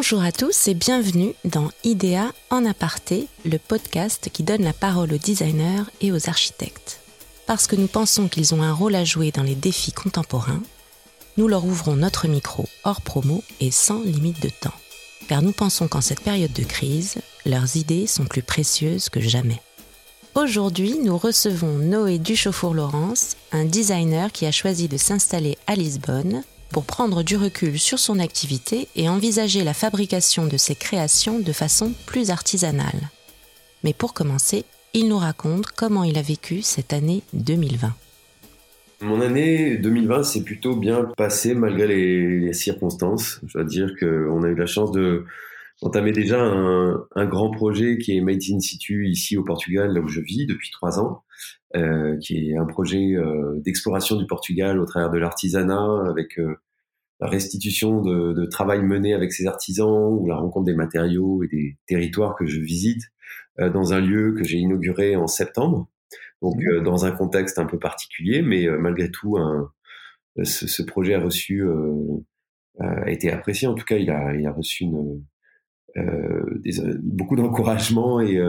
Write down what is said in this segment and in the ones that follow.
Bonjour à tous et bienvenue dans IDEA en aparté, le podcast qui donne la parole aux designers et aux architectes. Parce que nous pensons qu'ils ont un rôle à jouer dans les défis contemporains, nous leur ouvrons notre micro hors promo et sans limite de temps. Car nous pensons qu'en cette période de crise, leurs idées sont plus précieuses que jamais. Aujourd'hui, nous recevons Noé Duchauffour-Laurence, un designer qui a choisi de s'installer à Lisbonne pour prendre du recul sur son activité et envisager la fabrication de ses créations de façon plus artisanale. Mais pour commencer, il nous raconte comment il a vécu cette année 2020. Mon année 2020 s'est plutôt bien passée malgré les, circonstances. Je dois dire qu'on a eu la chance de entamer déjà un, un, grand projet qui est Made in Situ ici au Portugal, là où je vis depuis trois ans, euh, qui est un projet euh, d'exploration du Portugal au travers de l'artisanat, avec euh, la restitution de, de, travail mené avec ces artisans ou la rencontre des matériaux et des territoires que je visite dans un lieu que j'ai inauguré en septembre. Donc mmh. dans un contexte un peu particulier, mais malgré tout, un, ce, ce, projet a reçu, a été apprécié. En tout cas, il a, il a reçu une des, beaucoup d'encouragement et,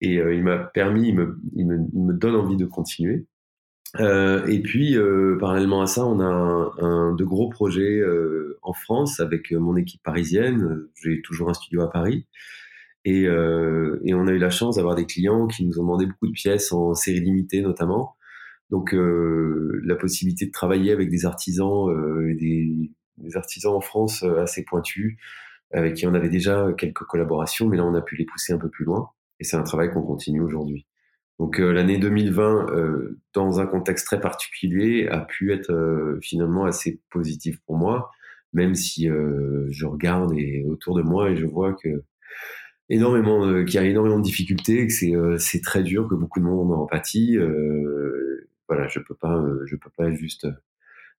et euh, il m'a permis, il me, il me, me, donne envie de continuer. et puis, parallèlement à ça, on a un, un de gros projets en France avec mon équipe parisienne. J'ai toujours un studio à Paris. Et, euh, et, on a eu la chance d'avoir des clients qui nous ont demandé beaucoup de pièces en série limitée notamment. Donc euh, la possibilité de travailler avec des artisans euh, des, des, artisans en France assez pointus avec qui on avait déjà quelques collaborations, mais là on a pu les pousser un peu plus loin. Et c'est un travail qu'on continue aujourd'hui. Donc euh, l'année 2020, euh, dans un contexte très particulier, a pu être euh, finalement assez positif pour moi, même si je regarde et, autour de moi et je vois que énormément, qu'il y a énormément de difficultés, que c'est très dur, que beaucoup de monde en empathie. voilà, je peux pas, je peux pas juste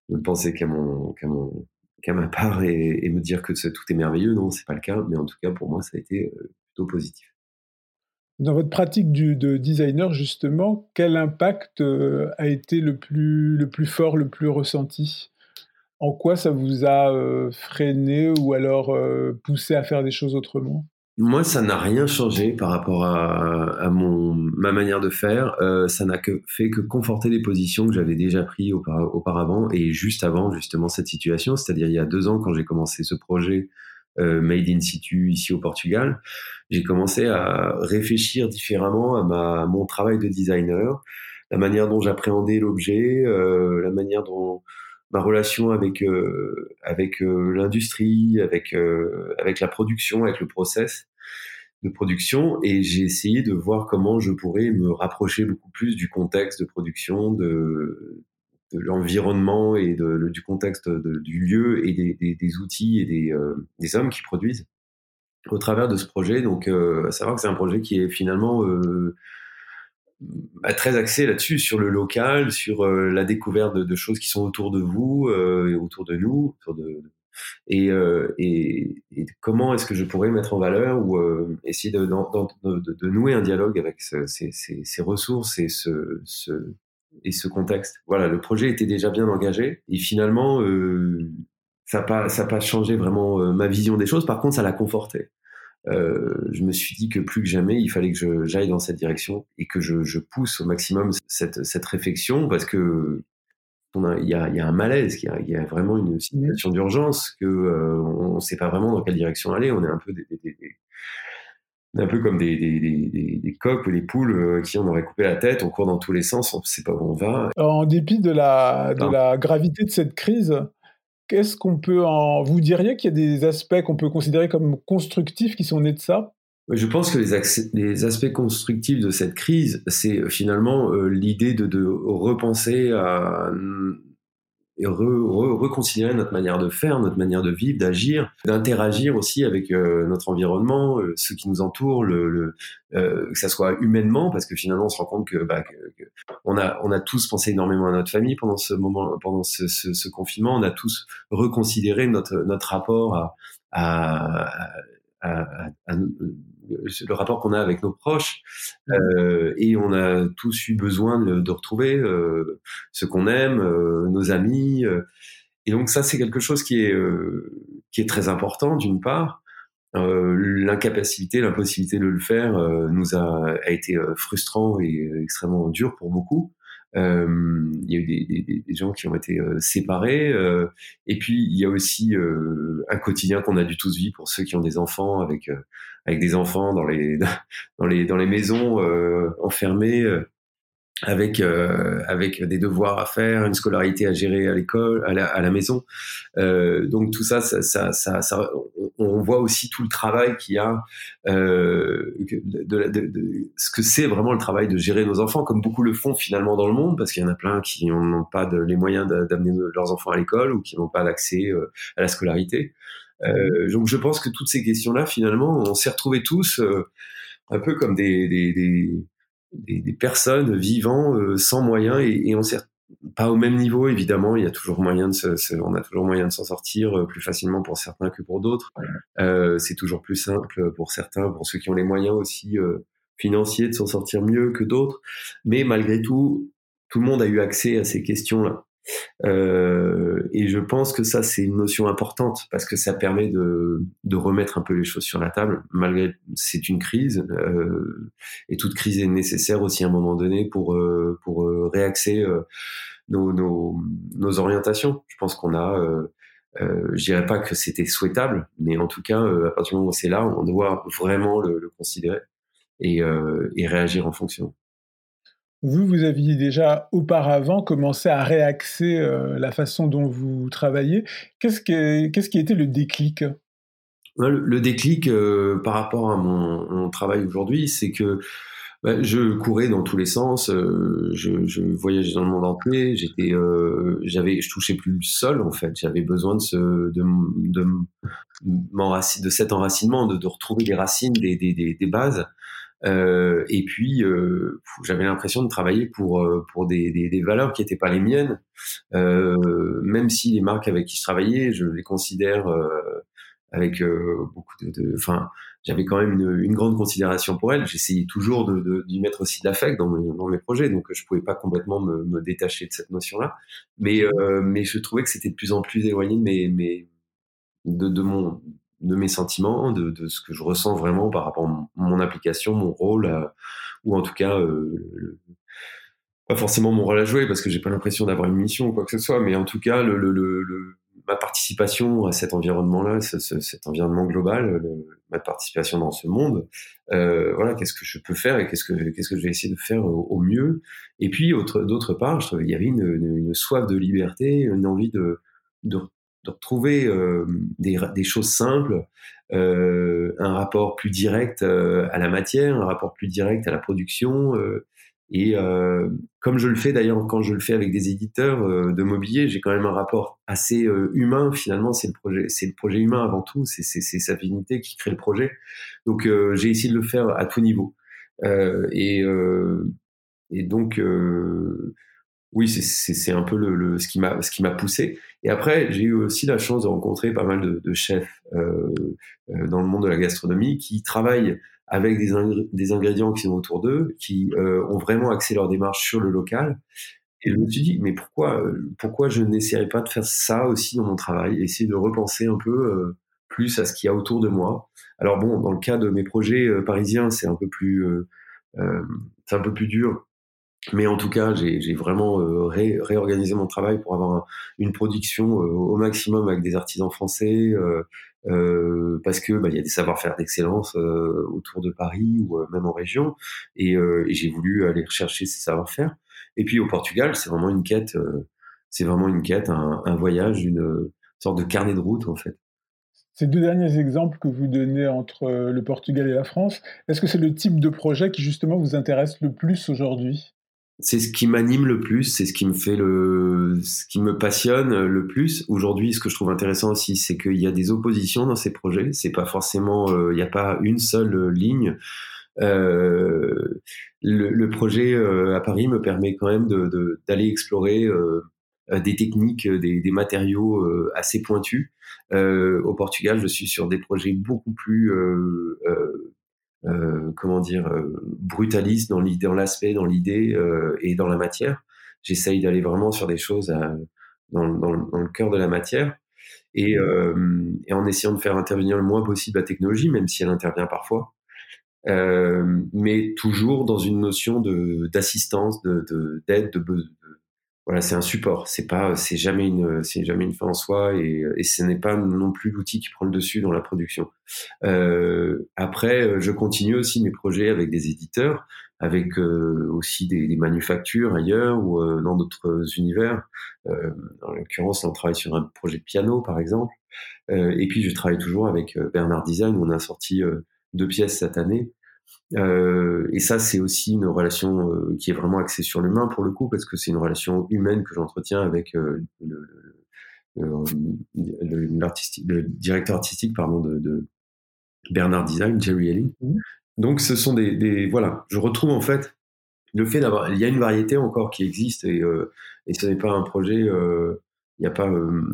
ne penser qu'à mon qu'à mon qu'à ma part et, me dire que tout est merveilleux. Non, c'est pas le cas, mais en tout cas pour moi ça a été plutôt positif. Dans votre pratique de designer, justement, quel impact euh, a été le plus, fort, le plus ressenti? En quoi ça vous a euh, freiné ou alors poussé à faire des choses autrement? Moi, ça n'a rien changé par rapport à, à mon, ma manière de faire. Euh, ça n'a que fait que conforter les positions que j'avais déjà prises auparavant et juste avant justement cette situation, c'est-à-dire il y a deux ans quand j'ai commencé ce projet euh, Made in situ ici au Portugal, j'ai commencé à réfléchir différemment à, ma, mon travail de designer, la manière dont j'appréhendais l'objet, euh, la manière dont ma relation avec euh, avec euh, l'industrie, avec euh, avec la production, avec le process de production, et j'ai essayé de voir comment je pourrais me rapprocher beaucoup plus du contexte de production, de de l'environnement et de, du contexte du lieu et des, des, outils et des, des hommes qui produisent au travers de ce projet. Donc, à savoir que c'est un projet qui est finalement bah, très axé là-dessus, sur le local, sur euh, la découverte de, choses qui sont autour de vous euh, et autour de nous, et, euh, et, comment est-ce que je pourrais mettre en valeur ou euh, essayer de, de, nouer un dialogue avec ce, ces, ces, ces, ressources et ce, et ce contexte. Voilà, le projet était déjà bien engagé et finalement, euh, ça n'a pas, ça pas changé vraiment ma vision des choses. Par contre, ça l'a conforté. Euh, je me suis dit que plus que jamais, il fallait que j'aille dans cette direction et que je, je pousse au maximum cette, cette, réflexion parce que il y, a, y, a, un malaise, il y y a vraiment une situation d'urgence que euh, on ne sait pas vraiment dans quelle direction aller. On est un peu des, des, des, un peu comme des, des, des, coqs ou des poules euh, qui on aurait coupé la tête, on court dans tous les sens, on ne sait pas où on va. En dépit de la, de la gravité de cette crise, Qu'est-ce qu'on peut en. Vous diriez qu'il y a des aspects qu'on peut considérer comme constructifs qui sont nés de ça? Je pense que les, les, aspects constructifs de cette crise, c'est finalement euh, l'idée de, de, repenser à et reconsidérer notre manière de faire, notre manière de vivre, d'agir, d'interagir aussi avec euh, notre environnement, euh, ceux qui nous entourent, le, le euh, que ça soit humainement, parce que finalement on se rend compte que, bah, que, que, on a on a tous pensé énormément à notre famille pendant ce moment, pendant ce, ce, ce confinement, on a tous reconsidéré notre notre rapport à, à, à, à le rapport qu'on a avec nos proches mmh. euh, et on a tous eu besoin de, de retrouver euh, ce qu'on aime, euh, nos amis. Et donc ça, c'est quelque chose qui est qui est très important d'une part. l'incapacité, l'impossibilité de le faire nous a, a été frustrant et extrêmement dur pour beaucoup. Euh, il y a eu des, des, des, gens qui ont été euh, séparés. Euh, et puis il y a aussi un quotidien qu'on a dû tous vivre pour ceux qui ont des enfants avec avec des enfants dans les dans les dans les maisons enfermés avec euh, avec des devoirs à faire, une scolarité à gérer à l'école, à la, à la maison. Euh, donc tout ça ça, ça, ça, ça, on voit aussi tout le travail qu'il y a, euh, de, de, de, ce que c'est vraiment le travail de gérer nos enfants, comme beaucoup le font finalement dans le monde, parce qu'il y en a plein qui n'ont pas de, les moyens d'amener leurs enfants à l'école ou qui n'ont pas d'accès euh, à la scolarité. Euh, donc je pense que toutes ces questions-là, finalement, on s'est retrouvés tous euh, un peu comme des, des, des des, des, personnes vivant euh, sans moyens et, et on sert pas au même niveau évidemment. Il y a toujours moyen de se, on a toujours moyen de s'en sortir euh, plus facilement pour certains que pour d'autres. Euh, c'est toujours plus simple pour certains pour ceux qui ont les moyens aussi euh, financiers de s'en sortir mieux que d'autres. Mais malgré tout tout le monde a eu accès à ces questions là euh, et je pense que ça, c'est une notion importante parce que ça permet de, de, remettre un peu les choses sur la table. Malgré, c'est une crise euh, et toute crise est nécessaire aussi à un moment donné pour euh, pour euh, réaxer euh, nos, nos, nos, orientations. Je pense qu'on a, euh, je dirais pas que c'était souhaitable, mais en tout cas, à partir du moment où c'est là, on doit vraiment le, le considérer et, et réagir en fonction. Vous, vous aviez déjà auparavant commencé à réaxer euh, la façon dont vous travaillez. Qu'est-ce qui, était le déclic? Le, déclic euh, par rapport à mon, travail aujourd'hui, c'est que bah, je courais dans tous les sens, euh, je, voyageais dans le monde entier, j'étais, j'avais, je touchais plus le sol en fait. J'avais besoin de ce, de, de, de cet enracinement, de, retrouver des racines, des bases. Euh, et puis, euh, j'avais l'impression de travailler pour euh, pour des, des, valeurs qui n'étaient pas les miennes, même si les marques avec qui je travaillais, je les considère avec beaucoup de, enfin, j'avais quand même une, grande considération pour elles. J'essayais toujours d'y mettre aussi de l'affect dans, mes, projets, donc je pouvais pas complètement me, détacher de cette notion-là. Mais mais je trouvais que c'était de plus en plus éloigné de de, de mon de mes sentiments, de, de, ce que je ressens vraiment par rapport à mon, application, mon rôle, euh, ou en tout cas, euh, pas forcément mon rôle à jouer, parce que j'ai pas l'impression d'avoir une mission ou quoi que ce soit, mais en tout cas, ma participation à cet environnement-là, ce, ce, cet environnement global, ma participation dans ce monde, euh, voilà, qu'est-ce que je peux faire et qu'est-ce que qu'est-ce que je vais essayer de faire au, mieux. Et puis, d'autre part, je trouvais il y avait une, une, soif de liberté, une envie de de retrouver euh, des, des, choses simples, euh, un rapport plus direct euh, à la matière, un rapport plus direct à la production. Euh, et euh, comme je le fais d'ailleurs quand je le fais avec des éditeurs de mobilier, j'ai quand même un rapport assez humain. Finalement, c'est le projet, c'est le projet humain avant tout. C'est sa dignité qui crée le projet. Donc j'ai essayé de le faire à tout niveau. et et donc oui, c'est un peu le, le ce qui m'a poussé. Et après, j'ai eu aussi la chance de rencontrer pas mal de, de chefs euh, euh, dans le monde de la gastronomie qui travaillent avec des, ingrédients qui sont autour d'eux, qui euh, ont vraiment axé leur démarche sur le local. Et je me suis dit, mais pourquoi pourquoi je n'essaierais pas de faire ça aussi dans mon travail, essayer de repenser un peu euh, plus à ce qu'il y a autour de moi. Alors bon, dans le cas de mes projets euh, parisiens, c'est un peu plus c'est un peu plus dur mais en tout cas, j'ai vraiment euh, ré, réorganisé mon travail pour avoir un, une production euh, au maximum avec des artisans français, euh, parce que bah, il y a des savoir-faire d'excellence autour de Paris ou même en région, et, j'ai voulu aller rechercher ces savoir-faire. Et puis au Portugal, c'est vraiment une quête, c'est vraiment une quête, un voyage, une sorte de carnet de route en fait. Ces deux derniers exemples que vous donnez entre le Portugal et la France, est-ce que c'est le type de projet qui justement vous intéresse le plus aujourd'hui? C'est ce qui m'anime le plus, c'est ce qui me fait le, ce qui me passionne le plus. Aujourd'hui, ce que je trouve intéressant aussi, c'est qu'il y a des oppositions dans ces projets. C'est pas forcément, euh, il n'y a pas une seule ligne. Euh, le, le, projet euh, à Paris me permet quand même d'aller explorer euh, des techniques, des, matériaux euh, assez pointus. au Portugal, je suis sur des projets beaucoup plus euh, comment dire, euh, brutaliste dans l'idée, dans l'aspect, dans l'idée euh, et dans la matière. J'essaye d'aller vraiment sur des choses à, dans, dans, dans, le cœur de la matière. et, et, en essayant de faire intervenir le moins possible la technologie, même si elle intervient parfois. mais toujours dans une notion de d'assistance, de d'aide, de, de, voilà, c'est un support. C'est pas, c'est jamais une, c'est jamais une fin en soi et, et ce n'est pas non plus l'outil qui prend le dessus dans la production. Euh, après, je continue aussi mes projets avec des éditeurs, avec euh, aussi des, des, manufactures ailleurs ou euh, dans d'autres univers. Euh, en l'occurrence, on travaille sur un projet de piano, par exemple. et puis, je travaille toujours avec Bernard Design. On a sorti deux pièces cette année. Euh, et ça, c'est aussi une relation euh, qui est vraiment axée sur l'humain pour le coup, parce que c'est une relation humaine que j'entretiens avec euh, le, le, le, directeur artistique pardon, de, de, Bernard Design, Jerry Elling. Mmh. Donc, ce sont des, des, voilà, je retrouve en fait le fait d'avoir, il y a une variété encore qui existe et, et ce n'est pas un projet, il n'y a pas,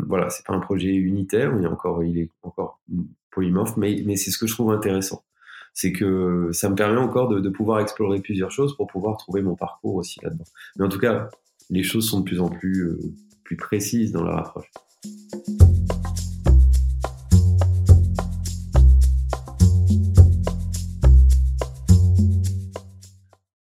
voilà, c'est pas un projet unitaire, il y a encore, il est encore polymorphe, mais, mais c'est ce que je trouve intéressant c'est que ça me permet encore de, pouvoir explorer plusieurs choses pour pouvoir trouver mon parcours aussi là-dedans. Mais en tout cas, les choses sont de plus en plus, euh, plus précises dans leur approche.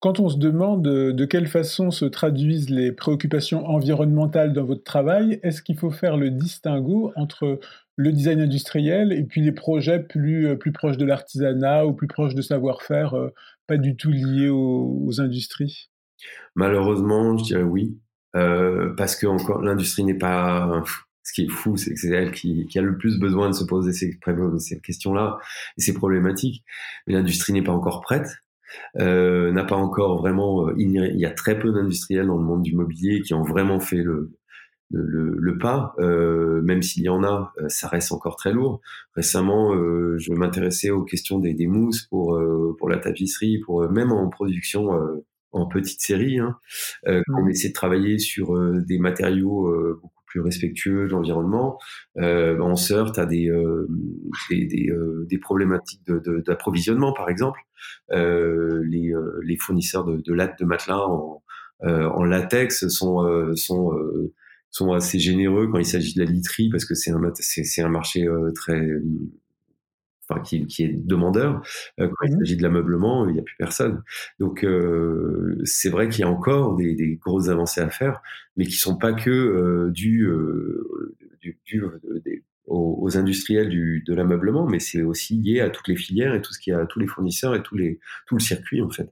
Quand on se demande de quelle façon se traduisent les préoccupations environnementales dans votre travail, est-ce qu'il faut faire le distinguo entre le design industriel et puis les projets plus, euh, plus proches de l'artisanat ou plus proches de savoir-faire, euh, pas du tout liés aux, industries? Malheureusement, je dirais oui, euh, parce que encore l'industrie n'est pas. Ce qui est fou, c'est que c'est elle qui, a le plus besoin de se poser ces, questions-là et ces problématiques. Mais l'industrie n'est pas encore prête. N'a pas encore vraiment. Il y a très peu d'industriels dans le monde du mobilier qui ont vraiment fait le, le, le, pas, euh, même s'il y en a, euh, ça reste encore très lourd. Récemment, euh, je m'intéressais aux questions des, des mousses pour pour la tapisserie, pour même en production en petite série. Hein, mmh. On essaie de travailler sur des matériaux beaucoup plus respectueux de l'environnement. on se heurte à des des, des, des, problématiques d'approvisionnement, de, par exemple. les, les fournisseurs de, de lattes de matelas en, en latex sont sont sont assez généreux quand il s'agit de la literie parce que c'est un c'est un marché euh, très enfin qui, qui est demandeur. Euh, quand il mmh s'agit de l'ameublement il n'y a plus personne. Donc euh, c'est vrai qu'il y a encore des, des, grosses avancées à faire mais qui sont pas que euh, dues du, du, aux, aux, industriels du, de l'ameublement mais c'est aussi lié à toutes les filières et tout ce qui a tous les fournisseurs et tous les tout le circuit en fait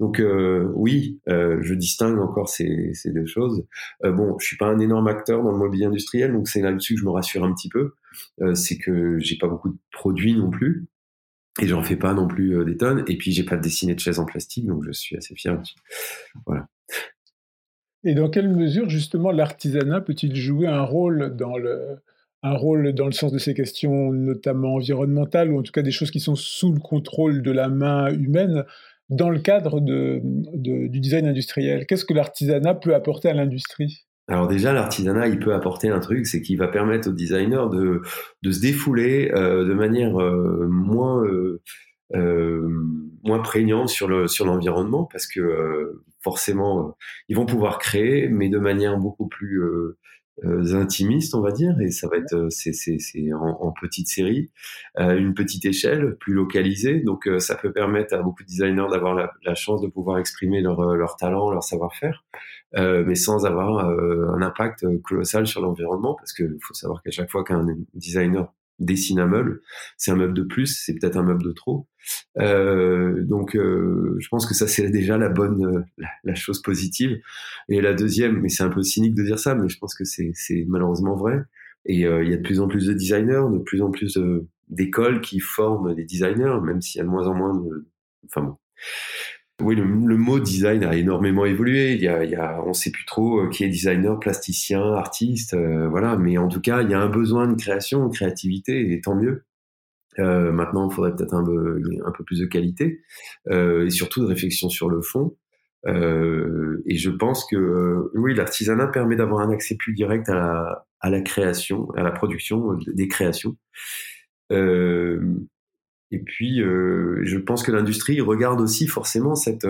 donc euh, oui, euh, je distingue encore ces, deux choses. Euh, bon, je suis pas un énorme acteur dans le mobilier industriel, donc c'est là-dessus que je me rassure un petit peu. c'est que j'ai pas beaucoup de produits non plus. Et j'en fais pas non plus des tonnes. Et puis j'ai pas dessiné de chaise en plastique, donc je suis assez fier. Voilà. Et dans quelle mesure justement l'artisanat peut-il jouer un rôle dans le un rôle dans le sens de ces questions notamment environnementales ou en tout cas des choses qui sont sous le contrôle de la main humaine? Dans le cadre de, du design industriel Qu'est-ce que l'artisanat peut apporter à l'industrie? Alors déjà, l'artisanat, il peut apporter un truc, c'est qu'il va permettre aux designers de, de se défouler euh, de manière euh, moins euh, moins prégnante sur le sur l'environnement, parce que forcément, ils vont pouvoir créer, mais de manière beaucoup plus intimistes, on va dire, et ça va être euh, c'est c'est en, en, petite série, euh, une petite échelle, plus localisée. Donc ça peut permettre à beaucoup de designers d'avoir la, la, chance de pouvoir exprimer leur leur talent, leur savoir-faire, mais sans avoir un impact colossal sur l'environnement, parce qu'il faut savoir qu'à chaque fois qu'un designer dessine un meuble, c'est un meuble de plus, c'est peut-être un meuble de trop. Euh, donc, euh, je pense que ça c'est déjà la bonne, euh, la, chose positive. Et la deuxième, mais c'est un peu cynique de dire ça, mais je pense que c'est malheureusement vrai. Et euh, il y a de plus en plus de designers, de plus en plus d'écoles qui forment des designers, même s'il y a de moins en moins de, enfin bon. Oui, le, mot design a énormément évolué. Il y a, on sait plus trop qui est designer, plasticien, artiste, voilà. Mais en tout cas, il y a un besoin de création, de créativité, et tant mieux. Euh, maintenant, il faudrait peut-être un peu, plus de qualité euh, et surtout de réflexion sur le fond. Euh, et je pense que euh, oui, l'artisanat permet d'avoir un accès plus direct à la, création, à la production des créations. Euh, et puis, je pense que l'industrie regarde aussi forcément cette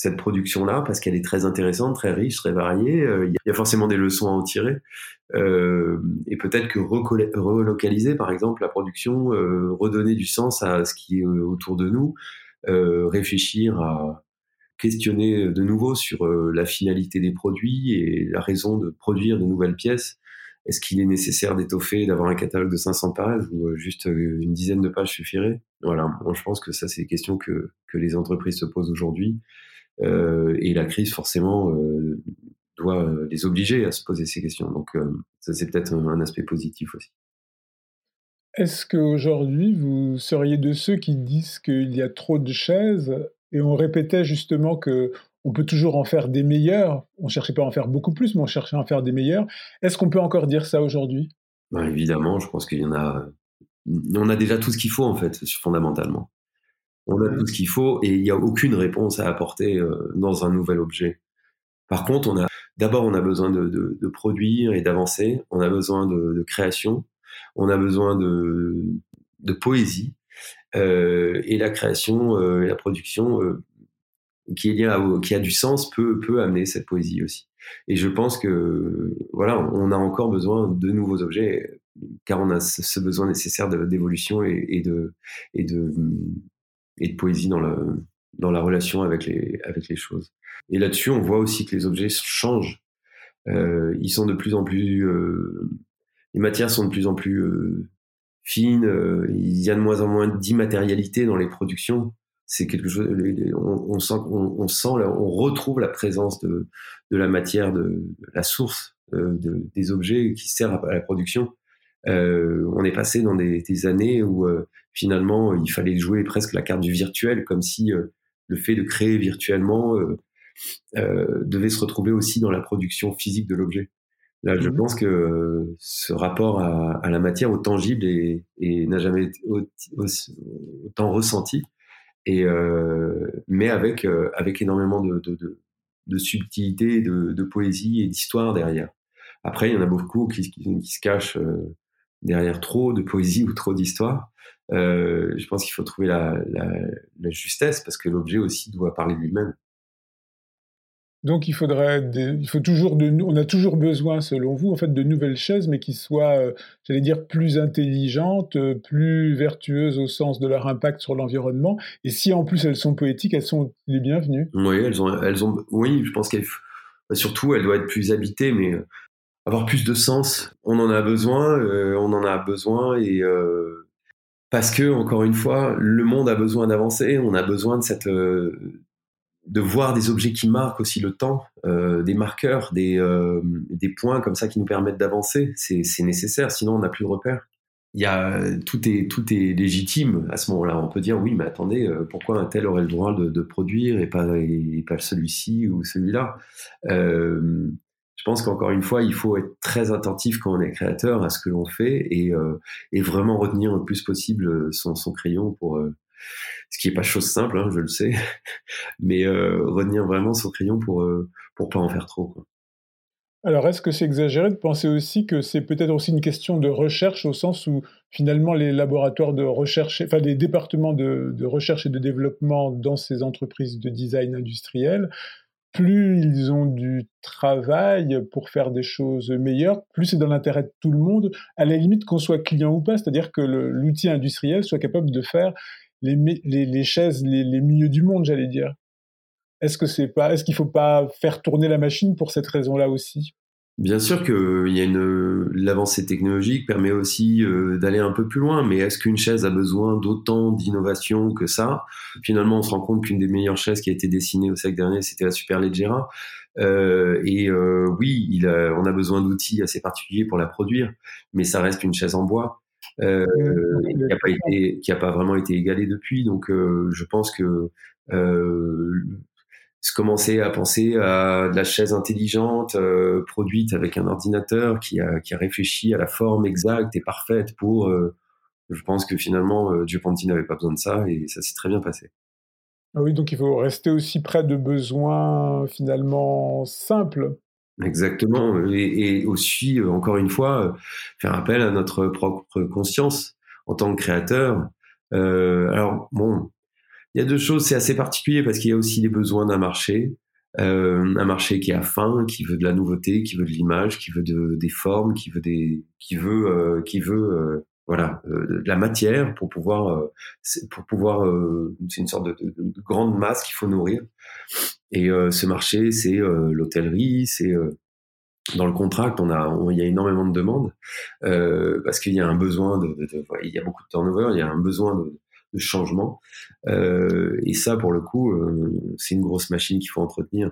cette production-là parce qu'elle est très intéressante, très riche, très variée. Euh, il y a forcément des leçons à en tirer. Euh, et peut-être que relocaliser, par exemple, la production, euh, redonner du sens à ce qui est autour de nous, réfléchir à questionner de nouveau sur la finalité des produits et la raison de produire de nouvelles pièces. Est-ce qu'il est nécessaire d'étoffer, d'avoir un catalogue de 500 pages ou juste une dizaine de pages suffirait? Voilà, moi je pense que ça c'est des questions que, que les entreprises se posent aujourd'hui. Euh, et la crise, forcément, euh, doit euh, les obliger à se poser ces questions. Donc, ça, c'est peut-être un, aspect positif aussi. Est-ce qu'aujourd'hui, vous seriez de ceux qui disent qu'il y a trop de chaises? Et on répétait justement que on peut toujours en faire des meilleurs. On ne cherchait pas à en faire beaucoup plus, mais on cherchait à en faire des meilleurs. Est-ce qu'on peut encore dire ça aujourd'hui? Ben, Évidemment, je pense qu'il y en a. On a déjà tout ce qu'il faut en fait, fondamentalement. On a tout ce qu'il faut et il n'y a aucune réponse à apporter euh, dans un nouvel objet. Par contre, on a d'abord on a besoin de, de, produire et d'avancer. On a besoin de, création. On a besoin de, poésie euh, et la création euh, et la production qui a du sens peut amener cette poésie aussi. Et je pense que voilà, on a encore besoin de nouveaux objets car on a ce, besoin nécessaire d'évolution et, de poésie dans la, relation avec les, choses. Et là-dessus, on voit aussi que les objets changent. Euh, ils sont de plus en plus, euh, les matières sont de plus en plus euh, fines. Il y a de moins en moins d'immatérialité dans les productions. C'est quelque chose. On, on sent, on, on, sent, on retrouve la présence de, de la matière, de, la source euh, de, des objets qui servent à la production. Euh, on est passé dans des, des années où finalement, il fallait jouer presque la carte du virtuel, comme si euh, le fait de créer virtuellement euh, euh, devait se retrouver aussi dans la production physique de l'objet. Là, je mmh pense que ce rapport à, la matière, au tangible, et, n'a jamais été autant ressenti, et, mais avec, avec énormément de, de, subtilité, de, poésie et d'histoire derrière. Après, il y en a beaucoup qui, se cachent derrière trop de poésie ou trop d'histoire. Euh, je pense qu'il faut trouver la, justesse parce que l'objet aussi doit parler de lui-même. Donc il faudrait, il faut toujours, de, on a toujours besoin, selon vous, en fait, de nouvelles chaises, mais qui soient, euh, j'allais dire, plus intelligentes, euh, plus vertueuses au sens de leur impact sur l'environnement. Et si en plus elles sont poétiques, elles sont les bienvenues. Oui, elles ont, elles ont, oui, je pense qu'elles, surtout, elles doivent être plus habitées, mais avoir plus de sens. On en a besoin, on en a besoin et parce que encore une fois, le monde a besoin d'avancer. On a besoin de cette euh, de voir des objets qui marquent aussi le temps, euh, des marqueurs, des, euh, des points comme ça qui nous permettent d'avancer. C'est nécessaire, sinon on n'a plus de repères. Il y a, tout, est, tout est légitime à ce moment-là. On peut dire oui, mais attendez, pourquoi un tel aurait le droit de, produire et pas, celui-ci ou celui-là? Je pense qu'encore une fois, il faut être très attentif quand on est créateur à ce que l'on fait et, euh, vraiment retenir le plus possible euh, son, crayon pour euh, ce qui est pas chose simple, hein, je le sais, mais euh, retenir vraiment son crayon pour euh, pour pas en faire trop. Alors, est-ce que c'est exagéré de penser aussi que c'est peut-être aussi une question de recherche au sens où finalement les laboratoires de recherche, enfin les départements de recherche et de développement dans ces entreprises de design industriel plus ils ont du travail pour faire des choses meilleures, plus c'est dans l'intérêt de tout le monde, à la limite qu'on soit client ou pas, c'est-à-dire que l'outil industriel soit capable de faire les, chaises les, mieux du monde, j'allais dire. Est-ce que c'est pas, est-ce qu'il faut pas faire tourner la machine pour cette raison-là aussi? Bien sûr que il y a une l'avancée technologique permet aussi euh, d'aller un peu plus loin, mais est-ce qu'une chaise a besoin d'autant d'innovation que ça? Finalement, on se rend compte qu'une des meilleures chaises qui a été dessinée au siècle dernier, c'était la Superleggera. Euh, et euh, oui, il on a besoin d'outils assez particuliers pour la produire, mais ça reste une chaise en bois euh, qui n'a pas été, qui a pas vraiment été égalée depuis. Donc, euh, je pense que se commencer à penser à de la chaise intelligente euh, produite avec un ordinateur qui a, qui a réfléchi à la forme exacte et parfaite pour. Euh, je pense que finalement, euh, n'avait pas besoin de ça et ça s'est très bien passé. Ah oui, donc il faut rester aussi près de besoins finalement simples. Exactement, et, et aussi, encore une fois, faire appel à notre propre conscience en tant que créateur. alors, bon, il y a deux choses, c'est assez particulier parce qu'il y a aussi les besoins d'un marché, euh, un marché qui a faim, qui veut de la nouveauté, qui veut de l'image, qui veut de, des formes, qui veut des, qui veut, euh, qui veut, euh, voilà, de la matière pour pouvoir, pour pouvoir, c'est une sorte de, de, de, grande masse qu'il faut nourrir. Et ce marché, c'est l'hôtellerie, c'est dans le contract, on a, il y a énormément de demandes euh, parce qu'il y a un besoin de, de, de, il y a beaucoup de turnover, il y a un besoin de, de changement. Euh, et ça, pour le coup, euh, c'est une grosse machine qu'il faut entretenir.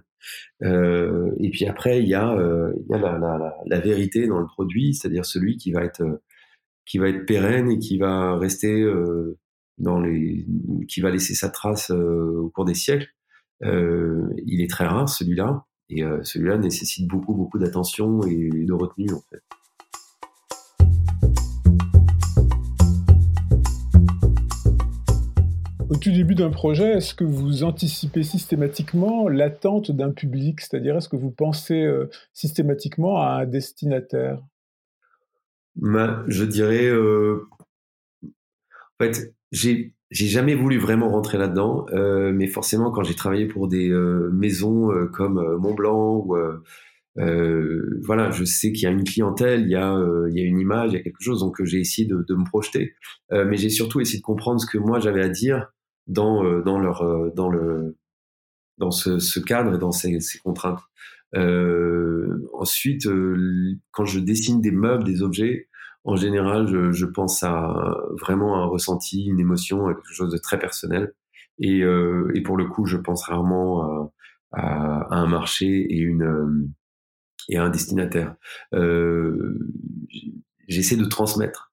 Euh, et puis après, il y a, euh, il y a la, la, la, vérité dans le produit, c'est-à-dire celui qui va être qui va être pérenne et qui va rester dans les, qui va laisser sa trace au cours des siècles. il est très rare celui-là. Et celui-là nécessite beaucoup, beaucoup d'attention et de retenue, en fait. Au tout début d'un projet, est-ce que vous anticipez systématiquement l'attente d'un public? C'est-à-dire, est-ce que vous pensez euh, systématiquement à un destinataire? Je dirais. Euh... En fait, j'ai jamais voulu vraiment rentrer là-dedans, euh, mais forcément quand j'ai travaillé pour des euh, maisons euh, comme euh, Montblanc ou voilà, je sais qu'il y a une clientèle, il y a il y a une image, il y a quelque chose, donc j'ai essayé de, de, me projeter, mais j'ai surtout essayé de comprendre ce que moi j'avais à dire dans dans leur dans le dans ce, cadre et dans ces, ces contraintes. ensuite, quand je dessine des meubles, des objets, en général, je, je, pense à vraiment un ressenti, une émotion, quelque chose de très personnel. Et, euh, et pour le coup, je pense rarement à, à, à un marché et une euh, et à un destinataire. Euh, J'essaie de transmettre.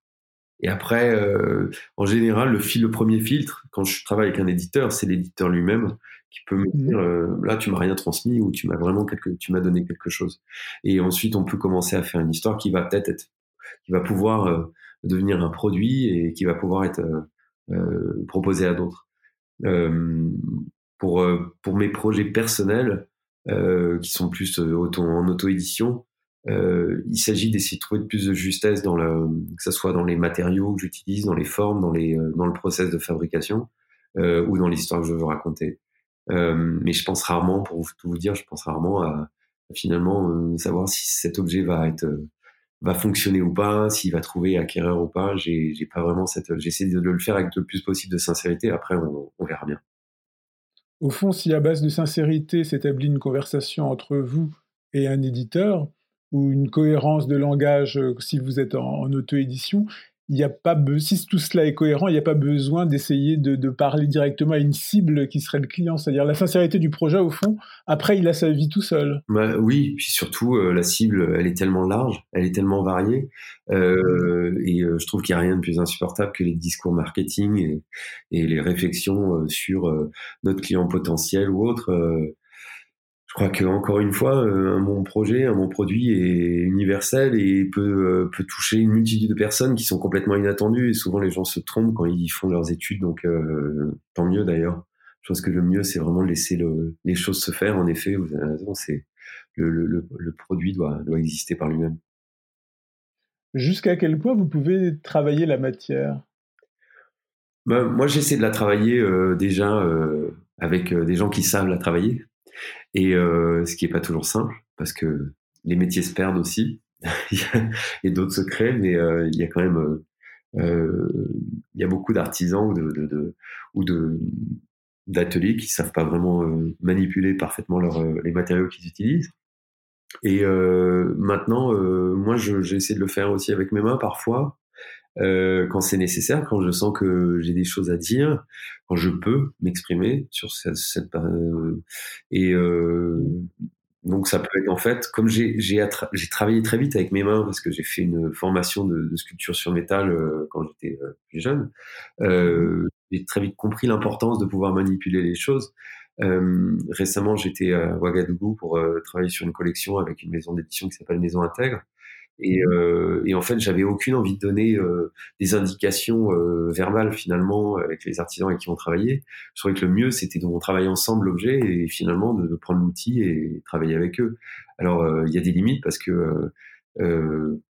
Et après, euh, en général, le, fil, le premier filtre, quand je travaille avec un éditeur, c'est l'éditeur lui-même qui peut me dire euh, là tu m'as rien transmis ou tu m'as vraiment quelque, tu m'as donné quelque chose. Et ensuite, on peut commencer à faire une histoire qui va peut-être être qui va pouvoir euh, devenir un produit et qui va pouvoir être euh, euh, proposé à d'autres. pour pour mes projets personnels qui sont plus en auto-édition, il s'agit d'essayer de trouver plus de justesse dans le, que ce soit dans les matériaux que j'utilise, dans les formes, dans les, dans le process de fabrication ou dans l'histoire que je veux raconter. Mais je pense rarement, pour tout vous dire, je pense rarement à finalement savoir si cet objet va être va fonctionner ou pas, s'il va trouver acquéreur ou pas. J'ai, vraiment cette. J'essaie de le faire avec le plus possible de sincérité. Après, on, verra bien. Au fond, si à base de sincérité s'établit une conversation entre vous et un éditeur, ou une cohérence de langage euh, si vous êtes en auto-édition, il y a pas si tout cela est cohérent, il n'y a pas besoin d'essayer de, parler directement à une cible qui serait le client. C'est-à-dire la sincérité du projet, au fond, après, il a sa vie tout seul. Bah, oui, puis surtout, euh, la cible, elle est tellement large, elle est tellement variée. Euh, et euh, je trouve qu'il n'y a rien de plus insupportable que les discours marketing et, et les réflexions sur notre client potentiel ou autre je crois que encore une fois, euh, un bon projet, un bon produit est universel et peut, euh, peut toucher une multitude de personnes qui sont complètement inattendues. Et souvent, les gens se trompent quand ils font leurs études, donc euh, tant mieux d'ailleurs. Je pense que le mieux, c'est vraiment de laisser le, les choses se faire. En effet, vous avez raison, c'est le, le, le, produit doit, doit exister par lui-même. Jusqu'à quel point vous pouvez travailler la matière? Ben, Moi, j'essaie de la travailler euh, déjà euh, avec des gens qui savent la travailler et euh, ce qui est pas toujours simple parce que les métiers se perdent aussi et d'autres se créent, mais euh, il y a quand même euh, il y a beaucoup d'artisans ou de, de, de, ou de d'ateliers qui savent pas vraiment manipuler parfaitement les matériaux qu'ils utilisent. Et maintenant, moi, j'essaie de le faire aussi avec mes mains parfois, euh, quand c'est nécessaire, quand je sens que j'ai des choses à dire, quand je peux m'exprimer sur cette, cette euh, et euh, donc ça peut être en fait comme j'ai j'ai travaillé très vite avec mes mains parce que j'ai fait une formation de, de sculpture sur métal euh, quand j'étais euh, plus jeune. j'ai très vite compris l'importance de pouvoir manipuler les choses. récemment, j'étais à Ouagadougou pour travailler sur une collection avec une maison d'édition qui s'appelle Maison Intègre et, euh, et, en fait, j'avais aucune envie de donner euh, des indications euh, verbales finalement avec les artisans avec qui on travaillait. Je trouvais que le mieux, c'était de travailler ensemble l'objet et finalement de, de prendre l'outil et travailler avec eux. Alors, euh, il y a des limites parce que euh,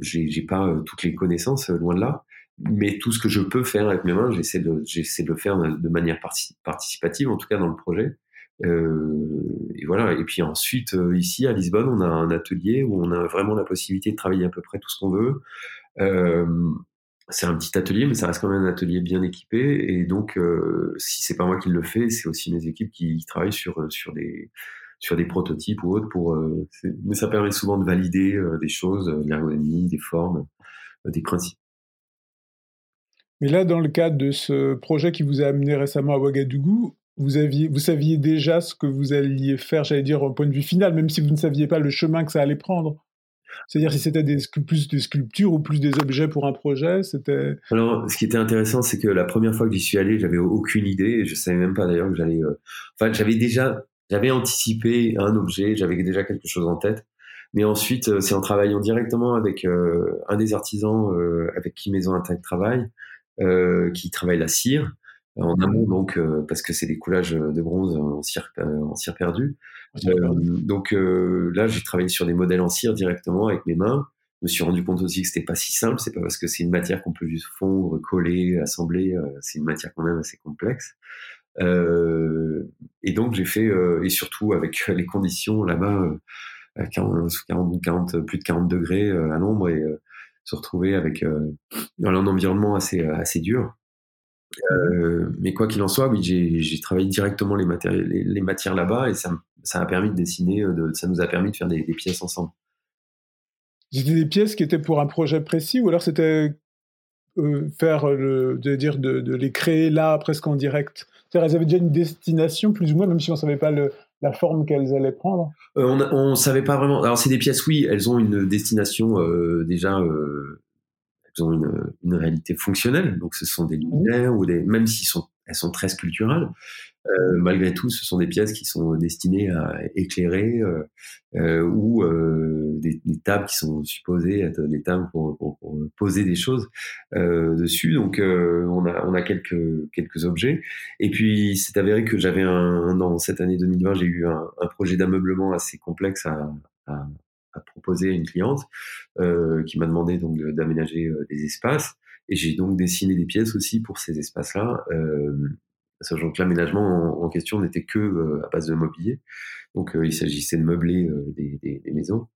j'ai pas toutes les connaissances, loin de là. mais tout ce que je peux faire avec mes mains, j'essaie de, j'essaie de le faire de manière participative, en tout cas dans le projet. Euh, et voilà. Et puis ensuite, euh, ici à Lisbonne, on a un atelier où on a vraiment la possibilité de travailler à peu près tout ce qu'on veut. Euh, c'est un petit atelier, mais ça reste quand même un atelier bien équipé. Et donc, euh, si c'est pas moi qui le fais, c'est aussi mes équipes qui, travaillent sur sur des sur des prototypes ou autres mais ça permet souvent de valider des choses, l'ergonomie, des formes, des principes. Mais là, dans le cadre de ce projet qui vous a amené récemment à Ouagadougou, vous, aviez, vous saviez déjà ce que vous alliez faire, j'allais dire, au point de vue final, même si vous ne saviez pas le chemin que ça allait prendre. C'est-à-dire si c'était plus des sculptures ou plus des objets pour un projet, c'était. Alors, ce qui était intéressant, c'est que la première fois que j'y suis allé, j'avais aucune idée. Je savais même pas d'ailleurs que j'allais. Euh, enfin, j'avais déjà, j'avais anticipé un objet, j'avais déjà quelque chose en tête. Mais ensuite, euh, c'est en travaillant directement avec euh, un des artisans avec qui Maison Intact travaille, qui travaille la cire, en amont donc euh, parce que c'est des coulages de bronze en cire euh, en cire perdue. Euh, donc là j'ai travaillé sur des modèles en cire directement avec mes mains. Je me suis rendu compte aussi que c'était pas si simple. C'est pas parce que c'est une matière qu'on peut juste fondre, coller, assembler. c'est une matière quand même assez complexe. et donc j'ai fait et surtout avec les conditions là-bas, 40, 40, plus de 40 degrés à l'ombre et se retrouver avec dans un environnement assez assez dur. Euh, mais quoi qu'il en soit, oui, j'ai travaillé directement les, les, les matières là-bas et ça, ça a permis de dessiner, euh, de, ça nous a permis de faire des, des pièces ensemble. C'était des pièces qui étaient pour un projet précis ou alors c'était euh, faire, le, de, dire, de, de, les créer là, presque en direct? C'est-à-dire elles avaient déjà une destination, plus ou moins, même si on ne savait pas le, la forme qu'elles allaient prendre? On ne savait pas vraiment. Alors, c'est des pièces, oui, elles ont une destination déjà ont une, une, réalité fonctionnelle. Donc, ce sont des luminaires ou des, même si sont, elles sont très sculpturales, euh, malgré tout, ce sont des pièces qui sont destinées à éclairer euh, euh ou des, des, tables qui sont supposées être des tables pour, pour, pour poser des choses dessus. Donc, on a, on a quelques, quelques objets. Et puis, c'est avéré que j'avais un, dans cette année 2020, j'ai eu un, un projet d'ameublement assez complexe à, à, à proposer à une cliente euh, qui m'a demandé donc d'aménager euh, des espaces et j'ai donc dessiné des pièces aussi pour ces espaces-là. Euh, sachant que l'aménagement en, question n'était que à base de mobilier, donc il s'agissait de meubler des, maisons.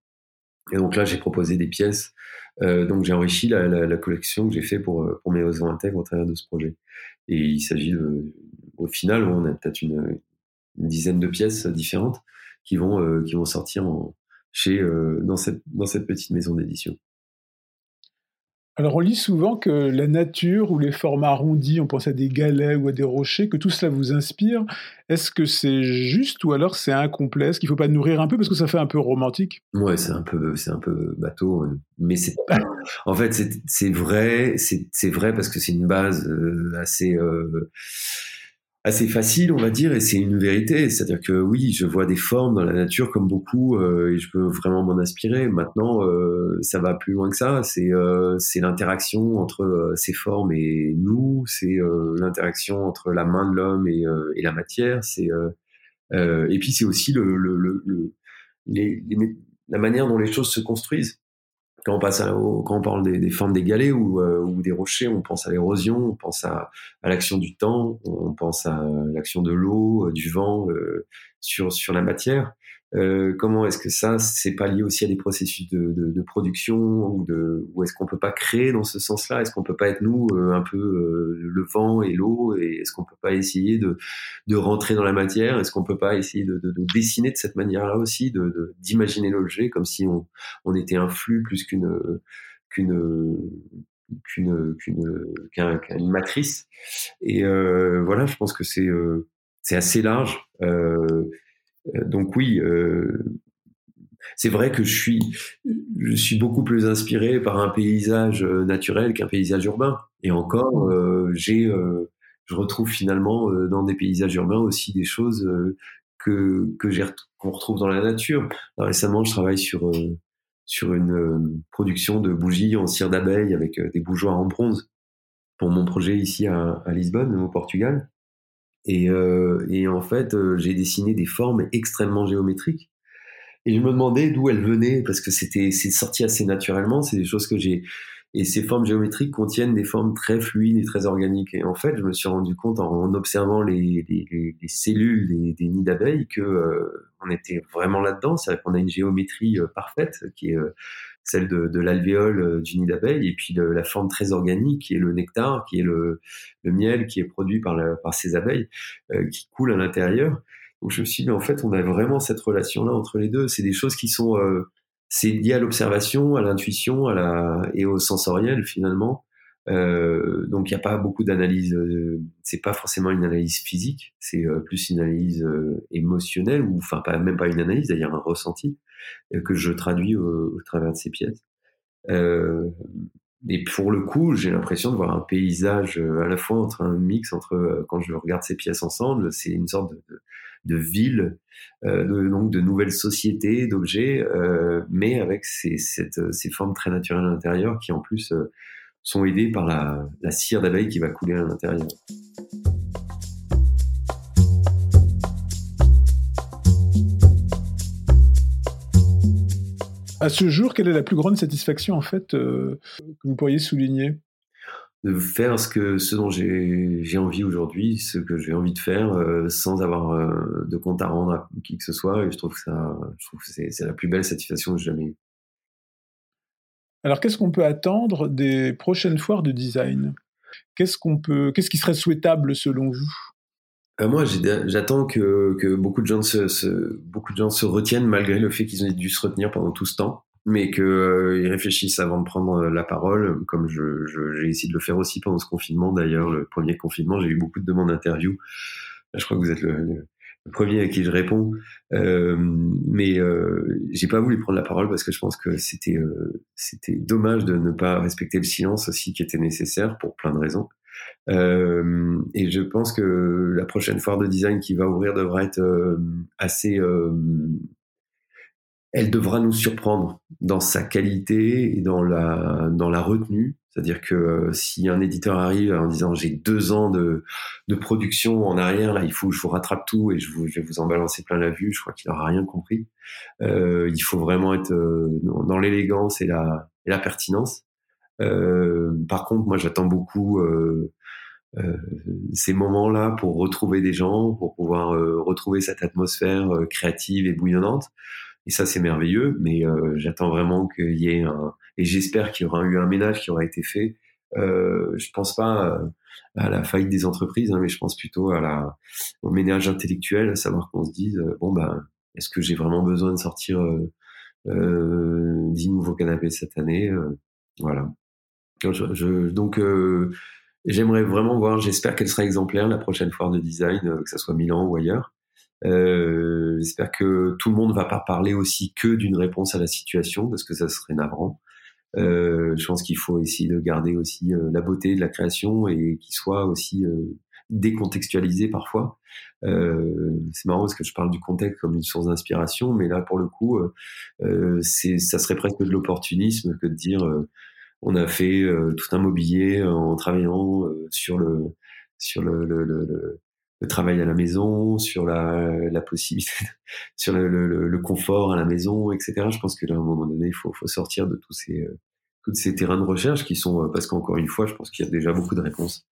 Et donc là, j'ai proposé des pièces. donc j'ai enrichi la, collection que j'ai fait pour pour mes réseaux intègres au travers de ce projet. Et il s'agit au final, on a peut-être une, une, dizaine de pièces différentes qui vont qui vont sortir en, chez, euh, dans, cette, dans cette petite maison d'édition. Alors on lit souvent que la nature ou les formes arrondies, on pense à des galets ou à des rochers, que tout cela vous inspire. Est-ce que c'est juste ou alors c'est incomplet? Est-ce qu'il ne faut pas nourrir un peu parce que ça fait un peu romantique? Ouais, c'est un peu, c'est un peu bateau, mais c'est en fait c'est vrai, c'est vrai parce que c'est une base euh, assez euh, assez facile, on va dire, et c'est une vérité. C'est-à-dire que oui, je vois des formes dans la nature comme beaucoup, euh, et je peux vraiment m'en inspirer. Maintenant, euh, ça va plus loin que ça. C'est euh, c'est l'interaction entre euh, ces formes et nous. C'est euh, l'interaction entre la main de l'homme et, et, la matière. C'est et puis c'est aussi le, le, le, les, les, la manière dont les choses se construisent quand on passe à, quand parle des, formes des galets ou, euh, ou, des rochers, on pense à l'érosion, on pense à, l'action du temps, on pense à l'action de l'eau, euh, du vent euh, sur la matière. Euh, comment est-ce que ça, c'est pas lié aussi à des processus de, de, de production ou de, ou est-ce qu'on peut pas créer dans ce sens-là? Est-ce qu'on peut pas être nous euh, un peu euh, le vent et l'eau Et est-ce qu'on peut pas essayer de, de rentrer dans la matière? Est-ce qu'on peut pas essayer de, de, dessiner de cette manière-là aussi, de d'imaginer l'objet comme si on, on était un flux plus qu'une qu'une qu'une qu'une matrice. Et voilà je pense que c'est c'est assez large. Euh, euh, donc oui, euh, c'est vrai que je suis, je suis beaucoup plus inspiré par un paysage euh, naturel qu'un paysage urbain. Et encore, j'ai, je retrouve finalement dans des paysages urbains aussi des choses que que j'ai qu'on retrouve dans la nature. récemment, je travaille sur sur une production de bougies en cire d'abeille avec des bougeoirs en bronze pour mon projet ici à, à Lisbonne, au Portugal. Et, euh, et en fait, euh, j'ai dessiné des formes extrêmement géométriques. Et je me demandais d'où elles venaient parce que c'était c'est sorti assez naturellement. C'est des choses que j'ai Et ces formes géométriques contiennent des formes très fluides et très organiques. Et en fait, je me suis rendu compte en observant les, les, les cellules des, des nids d'abeilles que euh, on était vraiment là-dedans. C'est-à-dire qu'on a une géométrie euh, parfaite qui est euh, celle de, de l'alvéole du nid d'abeille et puis de la forme très organique qui est le nectar, qui est le, le miel qui est produit par, la, par ces abeilles qui coule à l'intérieur. Donc je me suis dit, mais en fait, on a vraiment cette relation-là entre les deux. C'est des choses qui sont c'est lié à l'observation, à l'intuition, à la et au sensoriel finalement. Euh, donc il n'y a pas beaucoup d'analyse. Euh, c'est pas forcément une analyse physique, c'est euh, plus une analyse euh, émotionnelle ou enfin pas même pas une analyse, d'ailleurs un ressenti que je traduis au, au, travers de ces pièces. et pour le coup, j'ai l'impression de voir un paysage à la fois entre un mix entre quand je regarde ces pièces ensemble, c'est une sorte de, de euh, de, donc de nouvelles sociétés d'objets, euh, mais avec ces, ces formes très naturelles à l'intérieur qui en plus euh, sont aidées par la, la cire d'abeille qui va couler à l'intérieur. À ce jour, quelle est la plus grande satisfaction en fait que vous pourriez souligner? De faire ce que ce dont j'ai envie aujourd'hui, ce que j'ai envie de faire, euh, sans avoir euh, de compte à rendre à qui que ce soit. Et je trouve que ça, je trouve que c'est la plus belle satisfaction que j'ai jamais eue. Alors, qu'est-ce qu'on peut attendre des prochaines foires de design? Qu'est-ce qu'on peut, qu'est-ce qui serait souhaitable selon vous? Euh, Moi, j'attends que, que, beaucoup de gens se, beaucoup de gens se retiennent malgré le fait qu'ils ont dû se retenir pendant tout ce temps mais qu'ils euh, réfléchissent avant de prendre euh, la parole, comme je, j'ai essayé de le faire aussi pendant ce confinement. D'ailleurs, le premier confinement, j'ai eu beaucoup de demandes d'interview. Je crois que vous êtes le, premier à qui je réponds, euh, mais euh, j'ai pas voulu prendre la parole parce que je pense que c'était euh, c'était dommage de ne pas respecter le silence aussi qui était nécessaire pour plein de raisons. Et je pense que la prochaine foire de design qui va ouvrir devra être assez elle devra nous surprendre dans sa qualité et dans la, dans la retenue. C'est-à-dire que euh, si un éditeur arrive en disant j'ai deux ans de, de production en arrière, là il faut je vous rattrape tout et je, vous, je vais vous en balancer plein la vue, je crois qu'il n'aura rien compris. Euh, il faut vraiment être euh, dans l'élégance et la, et la pertinence. Euh, par contre, moi j'attends beaucoup euh, euh, ces moments-là pour retrouver des gens, pour pouvoir retrouver cette atmosphère créative et bouillonnante. Et ça, c'est merveilleux, mais j'attends vraiment qu'il y ait un... Et j'espère qu'il y aura eu un ménage qui aura été fait. Euh, je pense pas euh, à la faillite des entreprises, hein, mais je pense plutôt à la, au ménage intellectuel, à savoir qu'on se dise, euh, bon, ben, est-ce que j'ai vraiment besoin de sortir euh, euh, 10 nouveaux canapés cette année Voilà. Je, je, donc, j'aimerais vraiment voir, j'espère qu'elle sera exemplaire la prochaine foire de design, que ce soit Milan ou ailleurs. Euh, J'espère que tout le monde va pas parler aussi que d'une réponse à la situation, parce que ça serait navrant. Euh, je pense qu'il faut essayer de garder aussi euh, la beauté de la création et qu'il soit aussi euh, décontextualisé parfois. Euh, c'est marrant parce que je parle du contexte comme une source d'inspiration, mais là pour le coup, euh, c'est ça serait presque de l'opportunisme que de dire on a fait tout un mobilier en travaillant sur le sur le, le, le, le travail à la maison, sur la, possibilité, sur le, confort à la maison, etc. Je pense que là, un moment donné, il faut, faut sortir de tous ces, euh, tous terrains de recherche qui sont, euh, parce qu'encore une fois, je pense qu'il y a déjà beaucoup de réponses.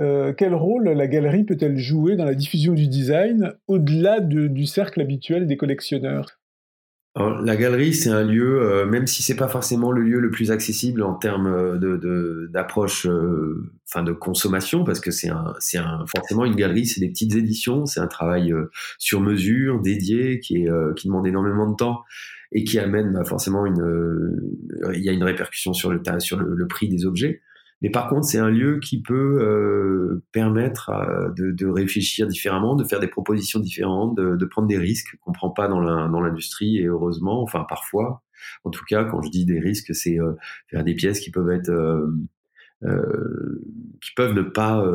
Euh, quel rôle la galerie peut-elle jouer dans la diffusion du design au-delà de, du cercle habituel des collectionneurs? La galerie, c'est un lieu, euh, même si c'est pas forcément le lieu le plus accessible en termes euh, de d'approche, euh, enfin de consommation, parce que c'est un, c'est un, forcément une galerie, c'est des petites éditions, c'est un travail sur mesure, dédié, qui est, qui demande énormément de temps et qui amène bah, forcément une, il y a une répercussion sur le sur le prix des objets. Mais par contre, c'est un lieu qui peut euh, permettre euh, de, réfléchir différemment, de faire des propositions différentes, de, prendre des risques qu'on prend pas dans l'industrie. Et heureusement, enfin parfois, en tout cas, quand je dis des risques, c'est euh, faire des pièces qui peuvent être qui peuvent ne pas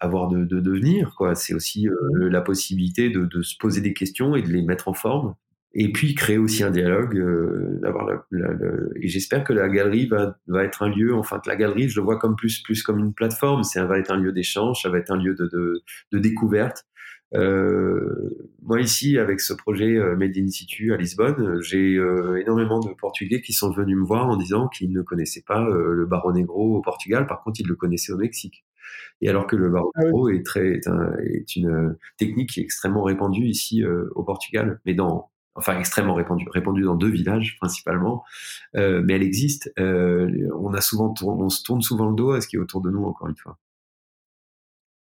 avoir de, de devenir. C'est aussi la possibilité de, se poser des questions et de les mettre en forme et puis créer aussi un dialogue, euh, d'avoir la, la, la, et j'espère que la galerie va, va être un lieu, enfin que la galerie, je le vois comme plus plus comme une plateforme, c'est va être un lieu d'échange, ça va être un lieu de, de, de découverte, moi ici, avec ce projet Made in Situ à Lisbonne, j'ai énormément de Portugais qui sont venus me voir en disant qu'ils ne connaissaient pas le Barro Negro au Portugal, par contre ils le connaissaient au Mexique. Et alors que le Barro ah Negro est, très, est, une technique qui est extrêmement répandue ici au Portugal, mais dans enfin extrêmement répandue, répandue dans deux villages principalement, euh, mais elle existe. Euh, on a souvent, on se tourne souvent le dos à ce qui est autour de nous, encore une fois.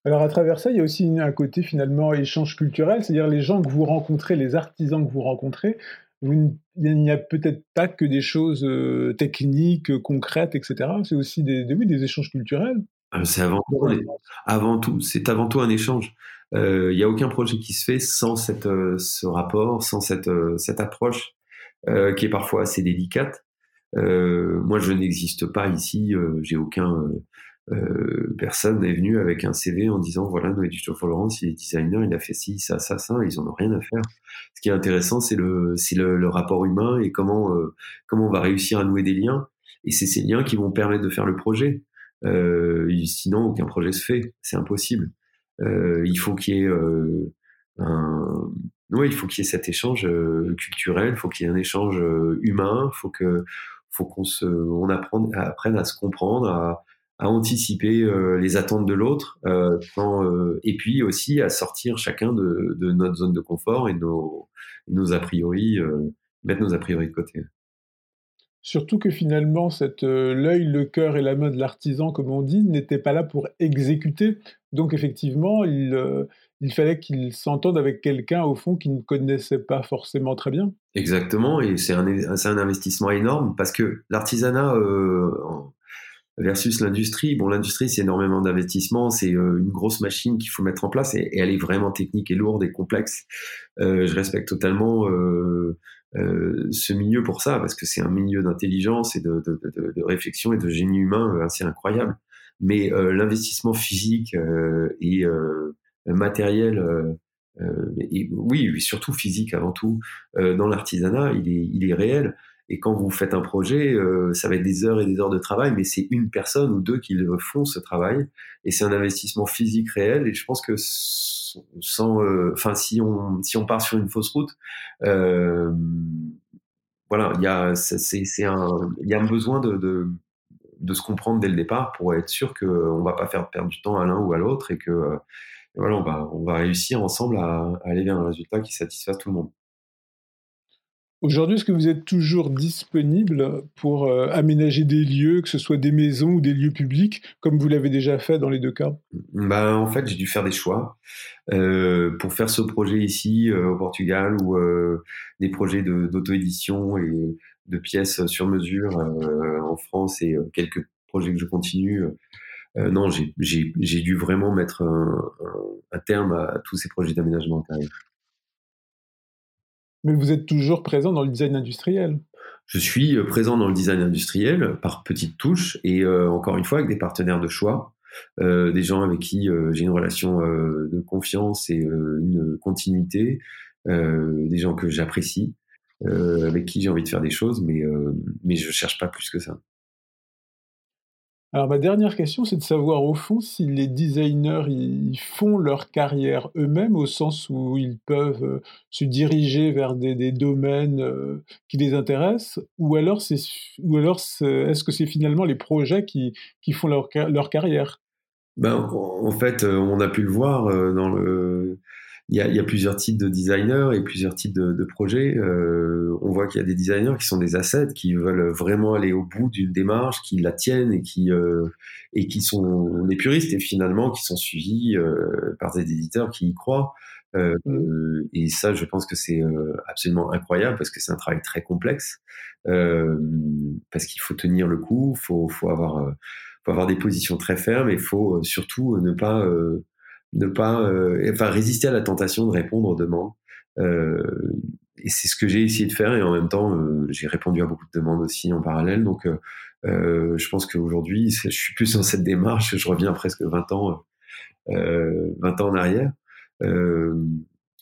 Alors à travers ça, il y a aussi un côté finalement échange culturel, c'est-à-dire les gens que vous rencontrez, les artisans que vous rencontrez, il n'y a peut-être pas que des choses euh, techniques, concrètes, etc. C'est aussi des, oui, des échanges culturels. C'est avant, avant tout, c'est avant tout un échange. Il euh, n'y a aucun projet qui se fait sans cette, euh, ce rapport, sans cette, euh, cette approche qui est parfois assez délicate. moi, je n'existe pas ici. J'ai aucun personne n'est venu avec un CV en disant voilà Noé Duchot Laurence, il est designer, il a fait ci, ça, ça, ça. Ils en ont rien à faire. Ce qui est intéressant, c'est le, le, le, rapport humain et comment, comment on va réussir à nouer des liens. Et c'est ces liens qui vont permettre de faire le projet. sinon, aucun projet se fait. C'est impossible. Euh, il faut qu'il y ait euh, un, il faut qu'il y ait cet échange euh, culturel, il faut qu'il y ait un échange humain, faut que, faut qu'on se, on apprenne, apprenne à se comprendre, à, anticiper les attentes de l'autre, et puis aussi à sortir chacun de, de, notre zone de confort et nos, nos a priori, mettre nos a priori de côté. Surtout que finalement, euh, l'œil, le cœur et la main de l'artisan, comme on dit, n'étaient pas là pour exécuter. Donc effectivement, il, euh, fallait qu'il s'entende avec quelqu'un, au fond, qu'il ne connaissait pas forcément très bien. Exactement, et c'est un, investissement énorme parce que l'artisanat euh, versus l'industrie, bon, l'industrie, c'est énormément d'investissement, c'est une grosse machine qu'il faut mettre en place et, elle est vraiment technique et lourde et complexe. je respecte totalement euh, ce milieu pour ça, parce que c'est un milieu d'intelligence et de, de, de, de, réflexion et de génie humain euh, assez incroyable. Mais euh, l'investissement physique euh, et matériel, et oui, surtout physique avant tout, dans l'artisanat, il est, il est réel. Et quand vous faites un projet, ça va être des heures et des heures de travail, mais c'est une personne ou deux qui le font ce travail, et c'est un investissement physique réel. Et je pense que sans, euh, enfin, si on si on part sur une fausse route, euh, voilà, il y a c'est un il y a un besoin de, de, de se comprendre dès le départ pour être sûr qu'on va pas faire perdre du temps à l'un ou à l'autre et que voilà, on va, on va réussir ensemble à, à, aller vers un résultat qui satisfasse tout le monde. Aujourd'hui, est-ce que vous êtes toujours disponible pour euh, aménager des lieux, que ce soit des maisons ou des lieux publics, comme vous l'avez déjà fait dans les deux cas? Bah, En fait, j'ai dû faire des choix. Euh, pour faire ce projet ici, euh, au Portugal, ou euh, des projets d'auto-édition et de pièces sur mesure en France et quelques projets que je continue. non, j'ai dû vraiment mettre un, un, terme à tous ces projets d'aménagement intérieur. Mais vous êtes toujours présent dans le design industriel. Je suis euh, présent dans le design industriel par petites touches et euh, encore une fois avec des partenaires de choix, euh, des gens avec qui j'ai une relation de confiance et une continuité, des gens que j'apprécie, avec qui j'ai envie de faire des choses, mais, mais je cherche pas plus que ça. Alors ma dernière question, c'est de savoir au fond si les designers ils font leur carrière eux-mêmes au sens où ils peuvent euh, se diriger vers des, domaines euh, qui les intéressent, ou alors c'est ou alors est-ce que c'est finalement les projets qui, qui font leur, leur carrière? Ben, en fait, euh, on a pu le voir dans le il y, a, il y a, plusieurs types de designers et plusieurs types de, de projets. Euh, on voit qu'il y a des designers qui sont des assets, qui veulent vraiment aller au bout d'une démarche, qui la tiennent et qui euh, et qui sont des puristes et finalement qui sont suivis euh, par des éditeurs qui y croient. Euh, et ça, je pense que c'est euh, absolument incroyable parce que c'est un travail très complexe, parce qu'il faut tenir le coup, faut faut avoir faut avoir des positions très fermes et faut surtout ne pas ne pas, euh, enfin résister à la tentation de répondre aux demandes. Euh, et c'est ce que j'ai essayé de faire et en même temps euh, j'ai répondu à beaucoup de demandes aussi en parallèle. Donc je pense qu'aujourd'hui je suis plus dans cette démarche. Je reviens presque 20 ans, 20 ans en arrière.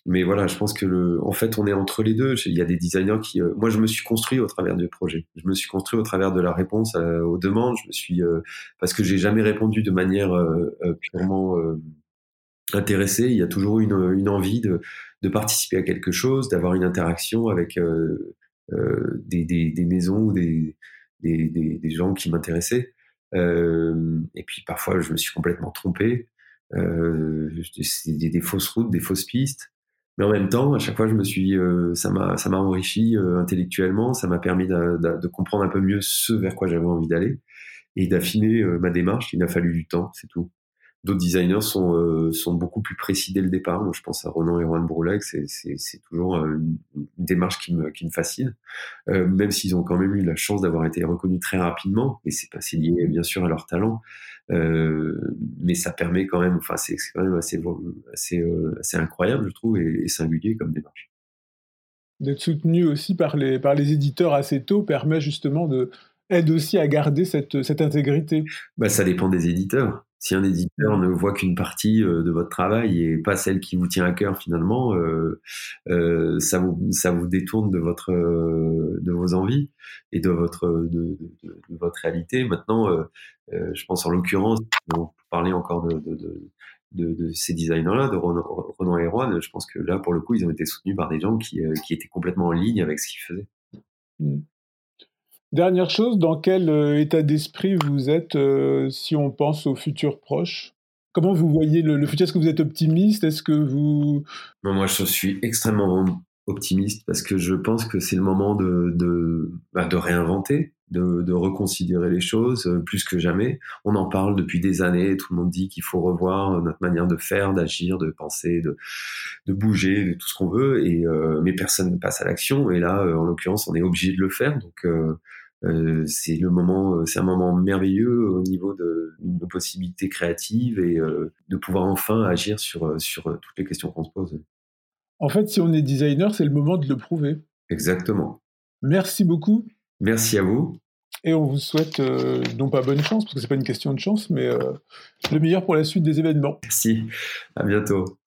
mais voilà, je pense que le, en fait, on est entre les deux. Il y a des designers qui, moi, je me suis construit au travers du projet. Je me suis construit au travers de la réponse aux demandes. Je me suis, parce que j'ai jamais répondu de manière purement intéressé, il y a toujours une, une envie de, de participer à quelque chose, d'avoir une interaction avec euh, euh, des, des, des, maisons ou des, des, gens qui m'intéressaient. Euh, et puis parfois, je me suis complètement trompé. Euh, des, des, fausses routes, des fausses pistes. Mais en même temps, à chaque fois, je me suis, euh, ça m'a, ça m'a enrichi euh, intellectuellement, ça m'a permis de, de, de, comprendre un peu mieux ce vers quoi j'avais envie d'aller et d'affiner ma démarche. Il a fallu du temps, c'est tout. D'autres designers sont, euh, sont beaucoup plus précis dès le départ. Moi, je pense à Ronan et Juan Brouleg, c'est, c'est, c'est toujours une, une, démarche qui me, qui me fascine, euh, même s'ils ont quand même eu la chance d'avoir été reconnus très rapidement, et c'est pas c'est lié bien sûr à leur talent, euh, mais ça permet quand même, enfin c'est, c'est quand même assez, assez, euh, assez incroyable, je trouve, et, et singulier comme démarche. D'être soutenu aussi par les, par les éditeurs assez tôt permet justement de aide aussi à garder cette, cette intégrité. Bah, ça dépend des éditeurs si un éditeur ne voit qu'une partie euh, de votre travail et pas celle qui vous tient à cœur finalement, euh, euh, ça vous ça vous détourne de votre de vos envies et de votre de, votre réalité. Maintenant, je pense en l'occurrence, on parler encore de, de, de ces designers-là, de Renan et Rouen, je pense que là, pour le coup, ils ont été soutenus par des gens qui, qui étaient complètement en ligne avec ce qu'ils faisaient. Dernière chose, dans quel euh, état d'esprit vous êtes euh, si on pense au futur proche? Comment vous voyez le, futur? Est-ce que vous êtes optimiste? Est-ce que vous... Non, moi, je suis extrêmement optimiste parce que je pense que c'est le moment de, de, bah, réinventer, de, reconsidérer les choses euh, plus que jamais. On en parle depuis des années, tout le monde dit qu'il faut revoir notre manière de faire, d'agir, de penser, de, bouger, de tout ce qu'on veut, et, mais personne ne passe à l'action. Et là, en l'occurrence, on est obligé de le faire. Donc, euh, c'est le moment, euh, c'est un moment merveilleux au niveau de nos possibilités créatives et euh, de pouvoir enfin agir sur, sur toutes les questions qu'on se pose. En fait, si on est designer, c'est le moment de le prouver. Exactement. Merci beaucoup. Merci à vous. Et on vous souhaite, euh, non pas bonne chance, parce que c'est pas une question de chance, mais le meilleur pour la suite des événements. Merci. À bientôt.